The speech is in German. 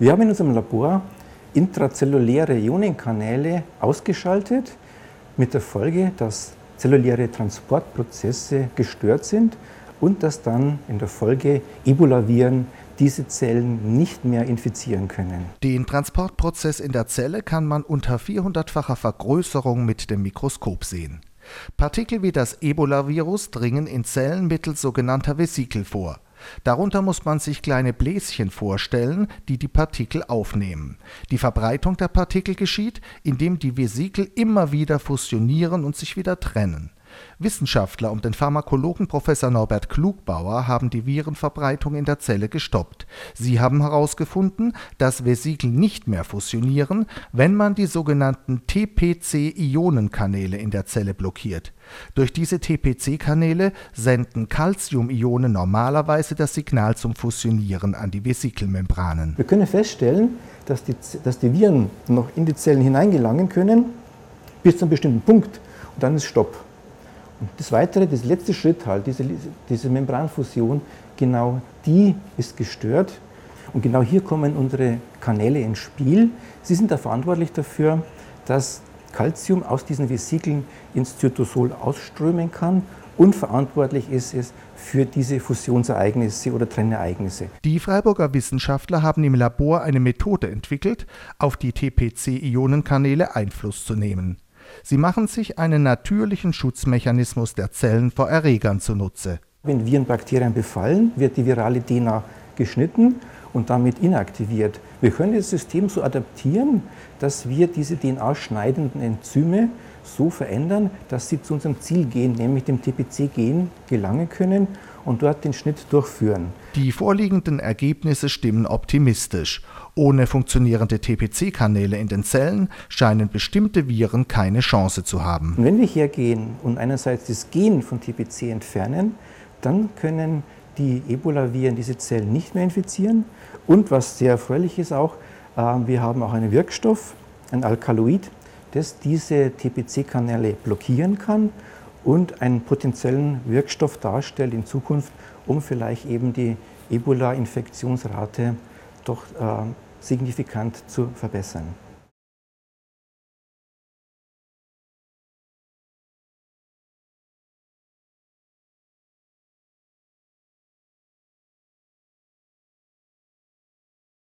Wir haben in unserem Labor intrazelluläre Ionenkanäle ausgeschaltet, mit der Folge, dass zelluläre Transportprozesse gestört sind und dass dann in der Folge Ebola-Viren diese Zellen nicht mehr infizieren können. Den Transportprozess in der Zelle kann man unter 400-facher Vergrößerung mit dem Mikroskop sehen. Partikel wie das Ebola-Virus dringen in Zellen mittels sogenannter Vesikel vor. Darunter muss man sich kleine Bläschen vorstellen, die die Partikel aufnehmen. Die Verbreitung der Partikel geschieht, indem die Vesikel immer wieder fusionieren und sich wieder trennen Wissenschaftler um den Pharmakologen Professor Norbert Klugbauer haben die Virenverbreitung in der Zelle gestoppt. Sie haben herausgefunden, dass Vesikel nicht mehr fusionieren, wenn man die sogenannten TPC-Ionenkanäle in der Zelle blockiert. Durch diese TPC-Kanäle senden Calcium-Ionen normalerweise das Signal zum Fusionieren an die Vesikelmembranen. Wir können feststellen, dass die, dass die Viren noch in die Zellen hineingelangen können, bis zu einem bestimmten Punkt, und dann ist Stopp. Das weitere, das letzte Schritt halt, diese, diese Membranfusion, genau die ist gestört. Und genau hier kommen unsere Kanäle ins Spiel. Sie sind da verantwortlich dafür, dass Calcium aus diesen Vesikeln ins Zytosol ausströmen kann und verantwortlich ist es für diese Fusionsereignisse oder Trennereignisse. Die Freiburger Wissenschaftler haben im Labor eine Methode entwickelt, auf die TPC-Ionenkanäle Einfluss zu nehmen. Sie machen sich einen natürlichen Schutzmechanismus der Zellen vor Erregern zunutze. Wenn Viren Bakterien befallen, wird die virale DNA geschnitten und damit inaktiviert. Wir können das System so adaptieren, dass wir diese DNA-schneidenden Enzyme so verändern, dass sie zu unserem Zielgen, nämlich dem TPC-Gen, gelangen können und dort den Schnitt durchführen. Die vorliegenden Ergebnisse stimmen optimistisch. Ohne funktionierende TPC-Kanäle in den Zellen scheinen bestimmte Viren keine Chance zu haben. Und wenn wir hergehen und einerseits das Gen von TPC entfernen, dann können die Ebola-Viren diese Zellen nicht mehr infizieren. Und was sehr erfreulich ist auch, äh, wir haben auch einen Wirkstoff, ein Alkaloid, das diese TPC-Kanäle blockieren kann und einen potenziellen Wirkstoff darstellt in Zukunft, um vielleicht eben die Ebola-Infektionsrate doch äh, signifikant zu verbessern.